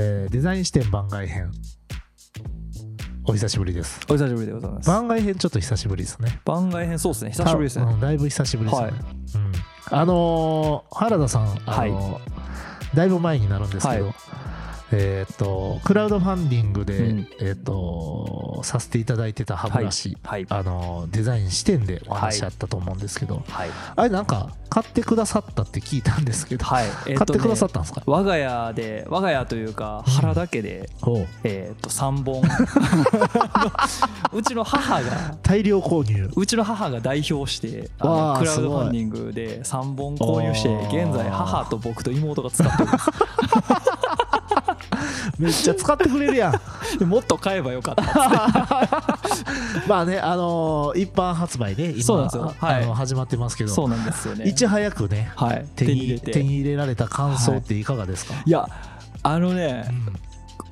えーデザイン視点番外編。お久しぶりです。お久しぶりでございます。番外編ちょっと久しぶりですね。番外編そうですね。久しぶりですね。たうんだいぶ久しぶりですね、はい。うん、あのー原田さん、あのーだいぶ前になるんですけど、はいえーっとクラウドファンディングで、うん。えーっとさせていただいてた歯ブラシ、はい。あのーデザイン視点でお話あったと思うんですけど、はい。あれなんか買ってくださったって聞いたんですけど、はい。え買ってくださっったんですか、我が家で、我が家というか、腹だけで、おう。えっと、3本。うちの母が、大量購入。うちの母が代表して、クラウドファンディングで3本購入して、現在母と僕と妹が使ってるんですめっちゃ使ってくれるやん。で もっと買えばよかった。まあねあのー一般発売ね今はい。あの始まってますけど。そうなんですよね。いち早くねはい。手に手に入れて。手に入れられた感想っていかがですか、い。や、あのね、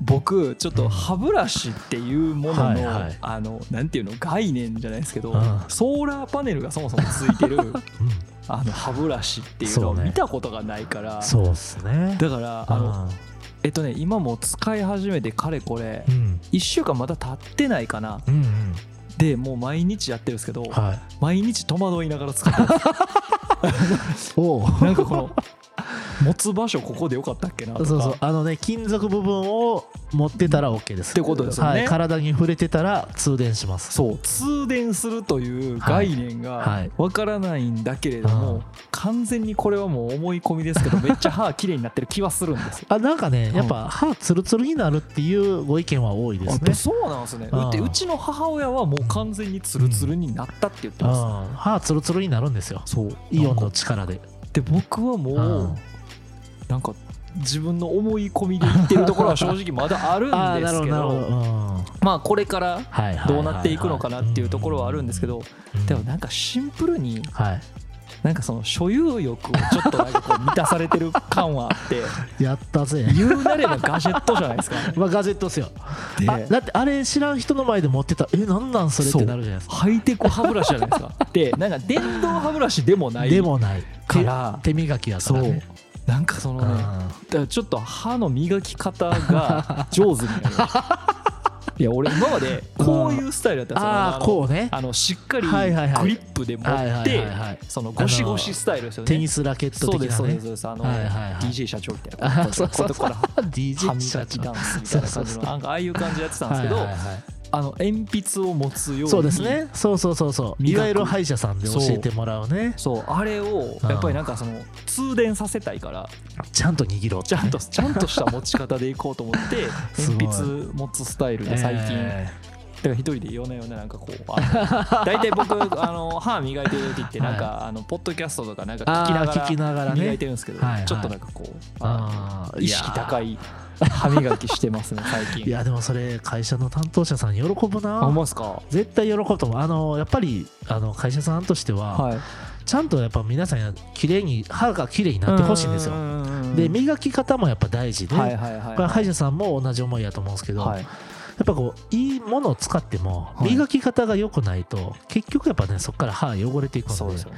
僕ちょっと歯ブラシっていうものの、はいはい。あのなんていうの概念じゃないですけど、うん。ソーラーパネルがそもそもついてる あの歯ブラシっていうのを見たことがないから、そうっすね。だからあのえっとね今もう使い始めてかれこれうん。1週間まだ経ってないかな。うんうん。でもう毎日やってるんですけど、はい。毎日戸惑いながら使ってる。おう。なんかこの持つ場所ここでよかったっけなとか。そうそう。あのね金属部分を持ってたら OK です。ってことですよね。はい、体に触れてたら通電します。そう。通電するという概念はい。がわからないんだけれども、うん。完全にこれはもう思い込みですけど めっちゃ歯綺麗になってる気はするんですよ。あなんかねやっぱ歯ツルツルになるっていうご意見は多いですね。あそうなんですね。うん。でうちの母親はもう完全にツルツルになったって言ってます。うん。歯ツルツルになるんですよ。そう。イオンの力で。で僕はもうん。うなんか自分の思い込みで言ってるところは正直まだあるんですけど まあこれからどうなっていくのかなっていうところはあるんですけどうん。でもなんかシンプルにはい。なんかその所有欲をちょっとなんかこう満たされてる感はあって やったぜ。言うなればガジェットじゃないですか。まあガジェットっすよ。だってあれ知らん人の前で持ってたえなんなんそれってなるじゃないですか。ハイテク歯ブラシじゃないですか。でなんか電動歯ブラシでもないでもない。から手手磨きやかそう。らねなんかそのうんねだちょっと歯の磨き方が 上手にな。る。いや俺今までこういうスタイルだったんこうね。あのしっかりグリップで持ってそのゴシゴシスタイルですよね。テニスラケットそうですそうで的なねすそうです。あの、はいはいはい。DJ 社長みたいな。ここから歯 DJ 社長ダンスみたいな感じのなんかああいう感じでやってたんですけど、あの鉛筆を持つようにそうですね。そうそうそうそう。いわゆる歯医者さんで教えてもらうね。そう。あれをやっぱりなんかその通電させたいからちゃんと握ろう。ちゃんとちゃんとした持ち方でいこうと思って 鉛筆持つスタイルで最近、えだから一人で夜な夜ななんかこう大体僕あの歯磨いてる時ってなんか、あのポッドキャストとかなんか聞きながあー聞きながらね。ら磨いてるんですけど、はいはい。ちょっとなんかこうああ意識高い歯磨きしてますね 最ーい近。やでもそれ会社の担当者さん喜ぶな。まですか？絶対喜ぶと思う。あのやっぱりあの会社さんとしては、はい。ちゃんとやっぱ皆さん綺麗に歯が綺麗になってほしいんですよ。で磨き方もやっぱ大事で、はいはいはいはい。これ歯医者さんも同じ思いやと思うんですけど、はいやっぱこういいものを使ってもはい。磨き方が良くないと、結局やっぱねそこから歯汚れていくのでですよね。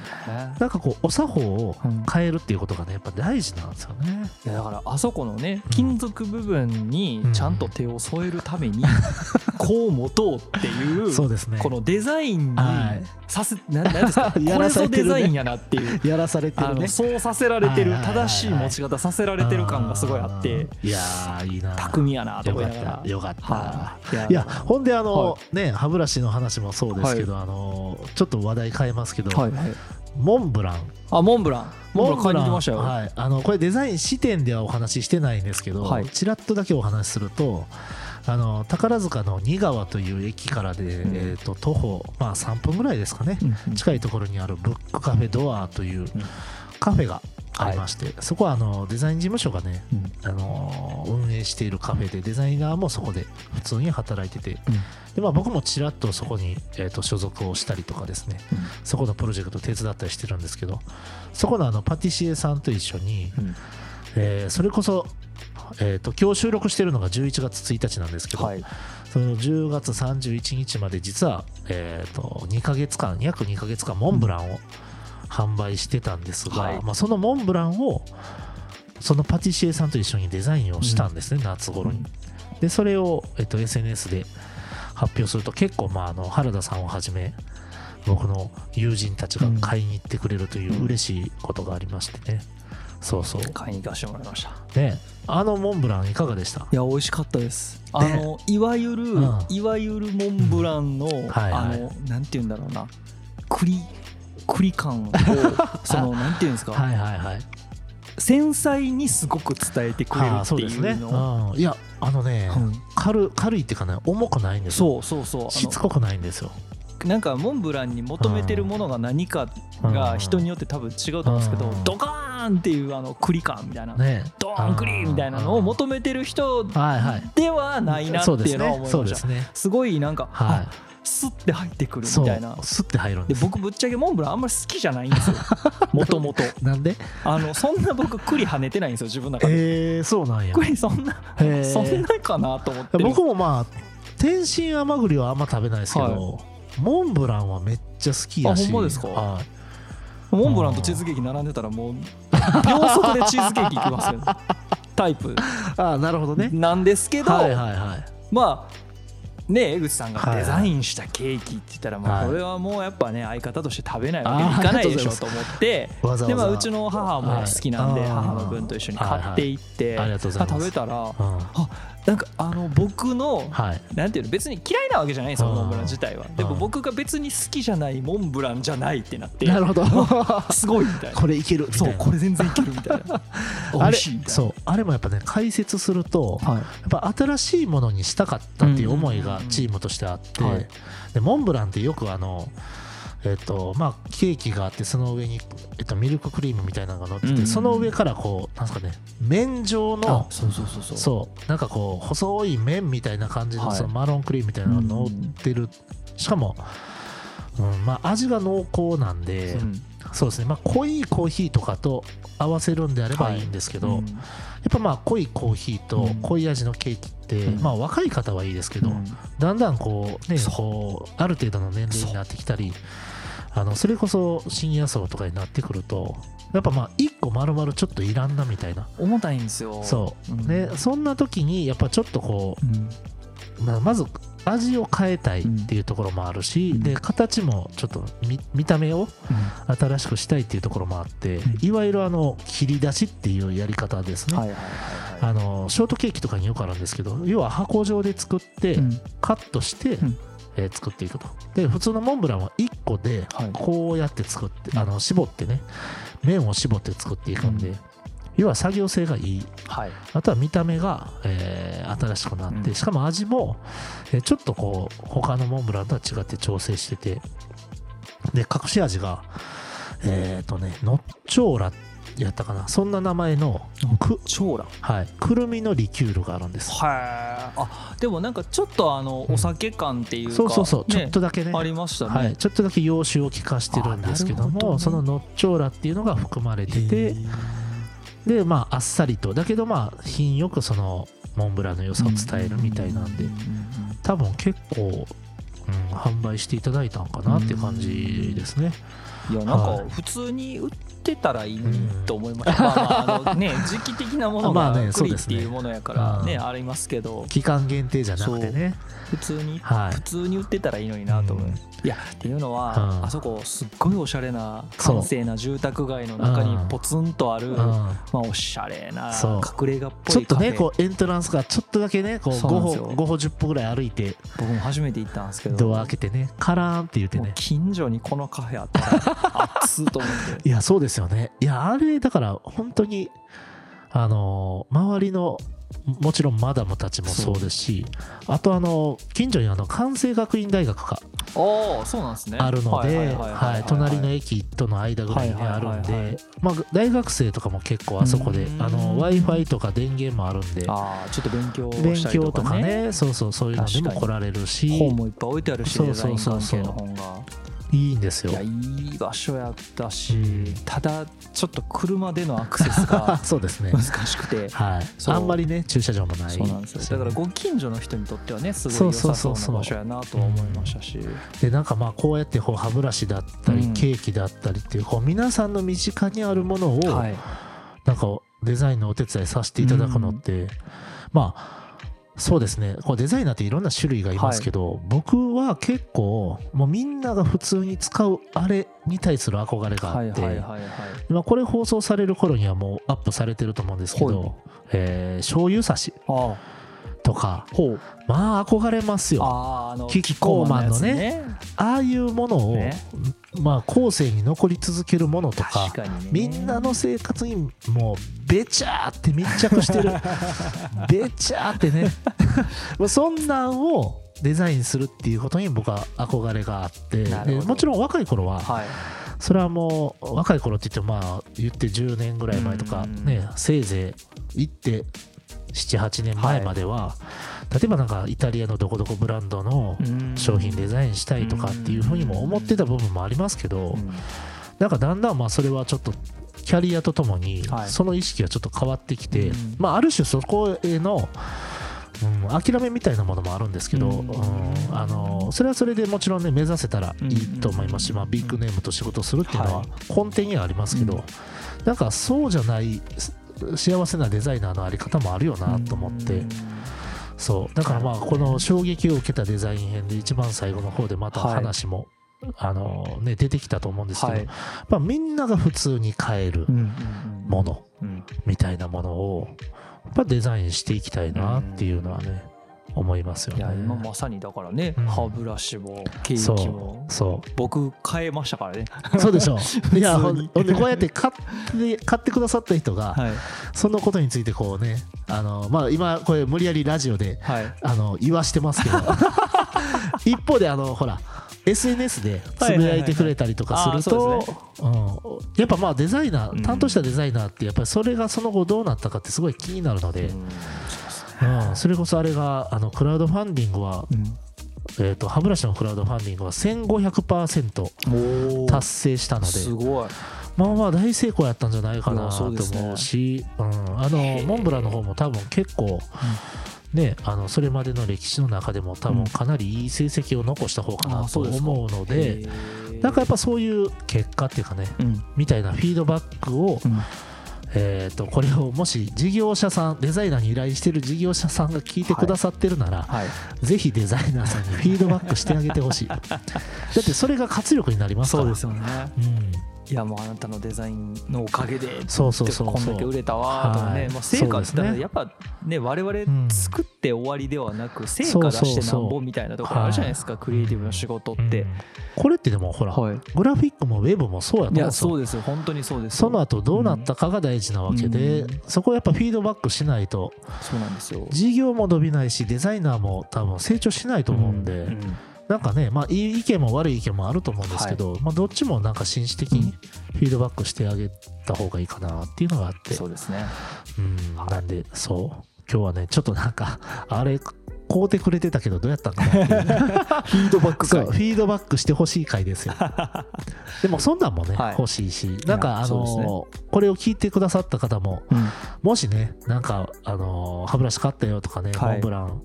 なんかこうお作法をうん。変えるっていうことがねやっぱ大事なんですよね。いやだからあそこのねうん。金属部分にちゃんと手を添えるために こう持とうっていうそうですね。このデザインにはい。させななんですか？こ やらされてるね。デザインやなっていうやらされてあるね。のそうさせられてるはいはいはいはい。正しい持ち方させられてる感がすごいあっていやーいいな巧みやなと思いながら。たよかった、はいいやほんであの、はね歯ブラシの話もそうですけど、あのちょっと話題変えますけど、はいはい。モンブラン。あモンブラン。モンブランはい、あのこれデザイン視点ではお話ししてないんですけど、はい。ちらっとだけお話しするとあの宝塚の仁川という駅からで、ん。えー、と徒歩、まあ、3分ぐらいですかね、うんうん。近いところにあるブックカフェドアというカフェがありまして、そこはあのデザイン事務所がね、うん。あの運営しているカフェでデザイナーもそこで普通に働いててうん。で、まあ、僕もちらっとそこに、えー、と所属をしたりとかですねそこのプロジェクト手伝ったりしてるんですけどそこのあのパティシエさんと一緒に、うん。えーそれこそ、えー、と今日収録してるのが11月1日なんですけど、はい。その10月31日まで実は、えー、と2ヶ月間約2ヶ月間モンブランを販売してたんですが、はい。まあ、そのモンブランをそのパティシエさんと一緒にデザインをしたんですね、夏頃に。でそれを、えっと、SNS で発表すると結構、まあ、あの原田さんをはじめ僕の友人たちが買いに行ってくれるという嬉しいことがありましてね、そうそう。買いに行かせてもらいました。ね。あのモンブランいかがでした？いや美味しかったです。あのいわゆる、うん。いわゆるモンブランの、はいはい。あのなんて言うんだろうな。栗栗感をそのなんて言うんですか、はいはいはい。繊細にすごく伝えてくれるっていそうですね、うん、いやあのね、うん。軽軽いっていうかね重くないんですよ。そうそう。そうあしつこくないんですよ。のなんかモンブランに求めてるものが何かが人によって多分違うと思うんですけどうん。ドカーンっていうあの栗感みたいな。ね。ドーンクリみたいなのを求めてる人ではないなっていうのは思いました。ね。すごいなんか、はあスッて入ってくるみたいな。スッて入るんで僕ぶっちゃけモンブランあんまり好きじゃないんですよ。もともとなんで？あのそんな僕栗跳ねてないんですよ自分の中で。えー、そうなんや。栗そんなへー。そんなかなと思って。る僕もまあ天津甘栗はあんま食べないですけど、モンブランはめっちゃ好きやし。あほんまですか？はい。モンブランとチーズケーキ並んでたらもう秒速でチーズケーキいきますよ。タイプ。あなるほどね。なんですけど、はいはいはい。まあね江口さんがはい。デザインしたケーキって言ったら、まあはい。これはもうやっぱね相方として食べないわけにいかないでしょと思って。でまあうちの母も好きなんではい。母の分と一緒に買っていって食べたらうんなんかあの僕のはい。なんていうの別に嫌いなわけじゃないんですようんモンブラン自体は。でも僕が別に好きじゃないモンブランじゃないってなってなるほど。すごいみたいな。これいけるそうこれ全然いけるみたいな。美 あれ味しいみたいな。そうあれもやっぱね解説するとはい。やっぱ新しいものにしたかったっていう思いがチームとしてあって、はい。でモンブランってよくあのえっとまあ、ケーキがあってその上に、えっと、ミルククリームみたいなのが乗ってて、うん。うんその上からこうなんですかね麺状あのそうそうそうそう。そうなんかこう細い麺みたいな感じのはい。そのマロンクリームみたいなのが乗ってる、しかも、うんまあ、味が濃厚なんで、うん。そうですね、まあ、濃いコーヒーとかと合わせるんであればい。いんですけど、うん。やっぱまあ濃いコーヒーとうん。濃い味のケーキって、うん。まあ若い方はいいですけど、うん。だんだんこうねこうある程度の年齢になってきたりあのそれこそシニア層とかになってくるとやっぱまあ1個丸々ちょっといらんなみたいな。重たいんですよ。そう、ん。ねそんな時にやっぱちょっとこうん。う、まあ、まず味を変えたいっていうところもあるし、うん。で形もちょっと見見た目を新しくしたいっていうところもあって、うん。いわゆるあの切り出しっていうやり方ですね、はいはいはいはい。あのショートケーキとかによくあるんですけど要は箱状で作って、うん。カットして、うんえー作っていくと。で普通のモンブランは1個ではい。こうやって作って、うん。あの絞ってね麺を絞って作っていくんで、うん。要は作業性がいい。はい。あとは見た目が、えー新しくなって、うん。しかも味も、えーちょっとこう他のモンブランとは違って調整しててで隠し味がえっ、とねノッチョーラやったかな。そんな名前のく、超ラはい、くるみのリキュールがあるんです。はいあでもなんかちょっとあのうん。お酒感っていうかそうそうそう、ねちょっとだけね。ありましたはい、ねちょっとだけ洋酒を効かしてるんですけどもねそのノッチョーラっていうのが含まれててでまああっさりと。だけどまあ品よくそのモンブランの良さを伝えるみたいなんでうううん多分結構、うん、販売していただいたんかなっていう感じですね。いやなんはい。か普通に売ってたらいいうんと思いました、まあまああのね 時期的なものが栗っそうですね。ていうものやからねうん。ありますけど。期間限定じゃなくてね。普通にはい。普通に売ってたらいいのになと思う、うん。いやっていうのは、うん。あそこすっごいおしゃれな閑静な住宅街の中にポツンとある、うん。まあ、おしゃれな隠れ家っぽいちょっとねこうエントランスがちょっとだけねこう5歩そうなんですよ。5歩10歩ぐらい歩いて僕も初めて行ったんですけど。ドア開けてねカラーンって言ってね。近所にこのカフェあったら熱っと思って。いやそうですよね。いやあれだから本当にあのー周りのもちろんマダムたちもそうですしあとあの近所にあの関西学院大学がああそうなんですね。あるのではい隣の駅との間ぐらいにあるんでまあ大学生とかも結構あそこでうん。あの w i f i とか電源もあるんでああちょっと勉強勉強とかねねそうそうそういうのでも来られるし本もいっぱい置いてあるしそうそうそうそういいんですよ。いやいい場所やったし、うん。ただちょっと車でのアクセスが そうですね。難しくてはいあんまりね駐車場もないそうなんですよ。だからご近所の人にとってはねすごい良さそうな場所やなとは思いましたし。でなんかまあこうやってこう歯ブラシだったり、うんケーキだったりっていうこう皆さんの身近にあるものを、はい。なんかデザインのお手伝いさせていただくのって、まあそうですね。こうデザイナーっていろんな種類がいますけど、僕は結構もうみんなが普通に使うあれに対する憧れがあって、これ放送される頃にはもうアップされてると思うんですけど、はい。えー醤油差し。あとかあほう。まあ憧れますよ。キッコーマンのねキッコーマンのやああいうものを、ね。まあ後世に残り続けるものとかね。みんなの生活にもうべちゃーって密着してる。べちゃーってね。まあそんなんをデザインするっていうことに僕は憧れがあって。もちろん若い頃ははい。それはもう若い頃って言ってもまあ言って10年ぐらい前とかうん。ねせいぜい行って78年前までは、例えばなんかイタリアのどこどこブランドのうん。商品デザインしたいとかっていうふうにも思ってた部分もありますけど、うん。なんかだんだんまあそれはちょっとキャリアとともにはい。その意識がちょっと変わってきて、うん。まあある種そこへの、うん、諦めみたいなものもあるんですけど、うん。うんあのそれはそれでもちろんね目指せたらいいと思いますし、うんまあ、ビッグネームと仕事をするっていうのははい。根底にはありますけど、うん。なんかそうじゃないす幸せなデザイナーのあり方もあるよなと思って、うん。そう。だからまあこの衝撃を受けたデザイン編で一番最後の方でまたはい話も、あのね、出てきたと思うんですけど、はい。まあ、みんなが普通に買えるものうんみたいなものをやっぱデザインしていきたいなっていうのはね思いますよね。いや今まさにだからね、うん。歯ブラシもケーそキも。う。そ僕買えましたからね。うそうでしょう。いやほんでこうやって買って買ってくださった人がはい。そのことについてこうねあの、まあ、今これ無理やりラジオではい。あの言わしてますけど。一方であのほら SNS でつぶやいてくれたりとかするとうん。やっぱまあデザイナうん。ー担当したデザイナーってやっぱりそれがその後どうなったかってすごい気になるので、うんうん、それこそあれがあのクラウドファンディングは、うん。えー、と歯ブラシのクラウドファンディングは1500%おー。達成したのですごい。まあまあ大成功やったんじゃないかいなと思うし、うん、あへのー。モンブランの方も多分結構、ね、あのそれまでの歴史の中でも多分かなりいい成績を残した方かなと思うのでへー。なんかやっぱそういう結果っていうかねうん。みたいなフィードバックを、うんえー、とこれをもし事業者さんデザイナーに依頼してる事業者さんが聞いてくださってるなら、はい。ぜひデザイナーさんにフィードバックしてあげてほしい。だってそれが活力になりますから。そうですよね。うんいやもうあなたのデザインのおかげでそうそうそうそう。こんだけ売れたわとかね、はい。まあ、成果ってね。やっぱね我ん。々作って終わりではなく成果出してなんぼみたいなところあるじゃないですかクリエイティブな仕事って、うん。これってでもほら、はい。グラフィックもウェブもそうやと思うんですよそうですよ。本当にそうですその後どうなったかが大事なわけで、うん。そこをやっぱフィードバックしないと。そうなんですよ。事業も伸びないしデザイナーも多分成長しないと思うんで、うんなんかねまあいい意見も悪い意見もあると思うんですけど、まあ、どっちもなんか紳士的にフィードバックしてあげた方がいいかなっていうのがあって。そうですね。うんなんでそう。今日はねちょっとなんかあれ買うてくれてたけどどうやったんかな フィードバックそうフィードバックしてほしい回ですよ。でもそんなんもね、はい。欲しいしなんかあそうですね。のこれを聞いてくださった方もうん。もしねなんかあの歯ブラシ買ったよとかね、はい。モンブラン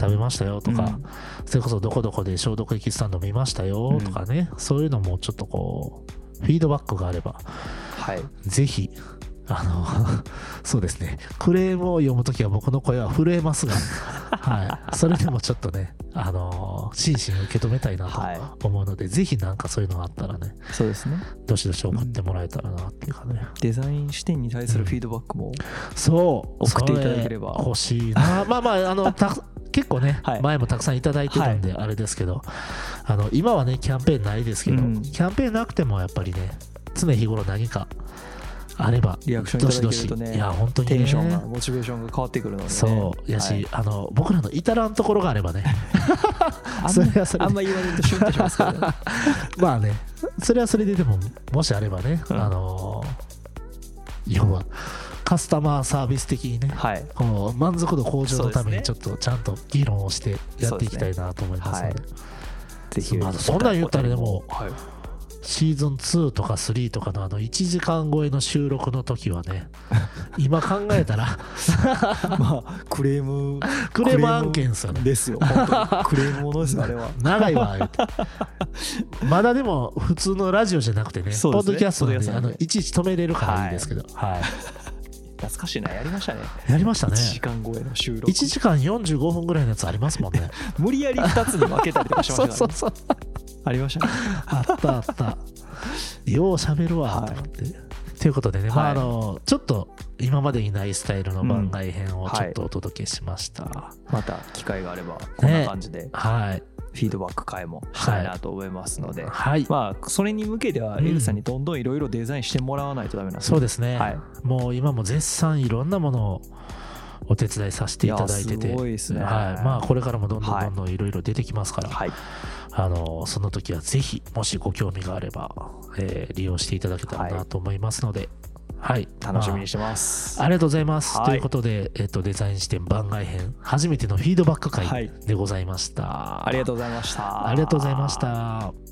食べましたよとか、うん。それこそどこどこで消毒液スタンド見ましたよとかね、そういうのもちょっとこうフィードバックがあればはい。ぜひあの そうですね。クレームを読むときは僕の声は震えますが、はい、それでもちょっとねあの真摯に受け止めたいなはい。と思うので、ぜひなんかそういうのがあったらねそうですね。どしどし送ってもらえたらなっていうかね、デザイン視点に対するフィードバックも、そう。送っていただければ。そ欲しいな。まあまああの た結構ね、はい。前もたくさんいただいてるんであれですけど、あの今はねキャンペーンないですけど、うん。キャンペーンなくてもやっぱりね常日頃何かあればリアクションいただけるとねどしどし。いや本当にね。テンションがモチベーションが変わってくるので、ね、そうやし、はい。あの僕らの至らんところがあればね。それはそれあんま言われるとシュンとしますけどね。まあね。それはそれででももしあればね、うん。あの要はカスタマーサービス的にねはい。こう満足度向上のためにちそょっとちゃんと議論をしてやっていきたいなと思いますので。ぜひまあそんなん言ったらでもはい、シーズン2とか3とかのあの1時間超えの収録の時はね 今考えたら まあクレームクレーム案件ですよね。ですよ。クレームものですよあれは。長いわ言うて。まだでも普通のラジオじゃなくてねね。ポッドキャストでポッドキャストなんであのいちいち止めれるからいいですけど、はい。懐かしいなやりましたね。やりましたね。1時間超えの収録。1時間45分ぐらいのやつありますもんね。無理やり2つに分けたりとかしましたから、ね、そうありましたね。あったあった。よう喋るわと思って、ということでね、まあはい。あのちょっと今までにないスタイルの番外編をちょっとお届けしました、また機会があればこんな感じではい。フィードバック会もしたいなと思いますので、はい、まあそれに向けてはうん。エルさんにどんどんいろいろデザインしてもらわないとダメなんですそうですね、はい。もう今も絶賛いろんなものをお手伝いさせていただいてて。はい、まあこれからもどんどんはい。どんどんいろいろ出てきますから、はい。あのその時はぜひもしご興味があれば、えー利用していただけたらなと思いますので、はい、ま楽しみにしてます、あありがとうございます。はい。ということで、えっと、デザイン視点番外編、初めてのフィードバックはい。会でございました。ありがとうございました。ありがとうございました。